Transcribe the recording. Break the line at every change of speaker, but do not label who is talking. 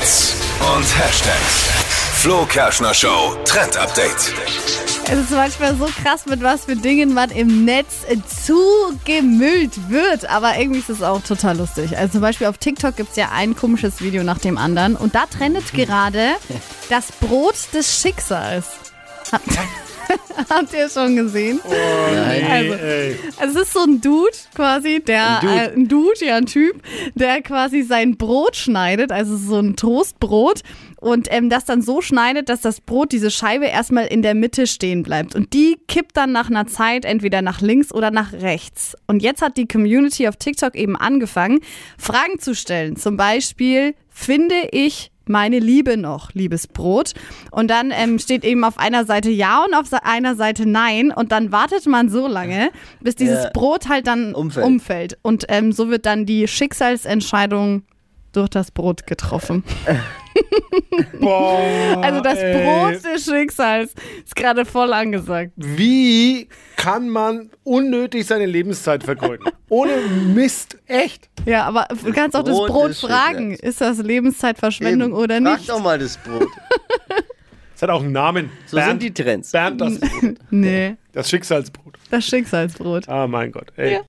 Hits und Hashtags. Flo Kerschner Show Trend Update.
Es ist manchmal so krass, mit was für Dingen man im Netz zugemüllt wird. Aber irgendwie ist es auch total lustig. Also zum Beispiel auf TikTok gibt es ja ein komisches Video nach dem anderen. Und da trendet gerade das Brot des Schicksals. Habt ihr schon gesehen? Also, also es ist so ein Dude quasi, der
Ein Dude?
Äh, ein Dude, ja ein Typ, der quasi sein Brot schneidet, also so ein Toastbrot und ähm, das dann so schneidet, dass das Brot, diese Scheibe erstmal in der Mitte stehen bleibt und die kippt dann nach einer Zeit entweder nach links oder nach rechts. Und jetzt hat die Community auf TikTok eben angefangen, Fragen zu stellen. Zum Beispiel, finde ich meine Liebe noch, liebes Brot. Und dann ähm, steht eben auf einer Seite Ja und auf einer Seite Nein. Und dann wartet man so lange, bis dieses
Ja.
Brot halt dann
Umfällt.
umfällt. Und ähm, so wird dann die Schicksalsentscheidung durch das Brot getroffen.
Boah,
Also das
ey.
Brot des Schicksals ist gerade voll angesagt.
Wie kann man unnötig seine Lebenszeit vergeuden? Ohne Mist, echt.
Ja, aber du kannst auch
Brot
das Brot fragen,
Schicksals.
ist das Lebenszeitverschwendung
Eben.
oder
Frag
nicht?
doch mal das Brot.
Es hat auch einen Namen.
So sind die Trends.
Bernd das Brot.
Nee,
Das Schicksalsbrot.
das Schicksalsbrot.
Ah, mein Gott. Ey.
Ja.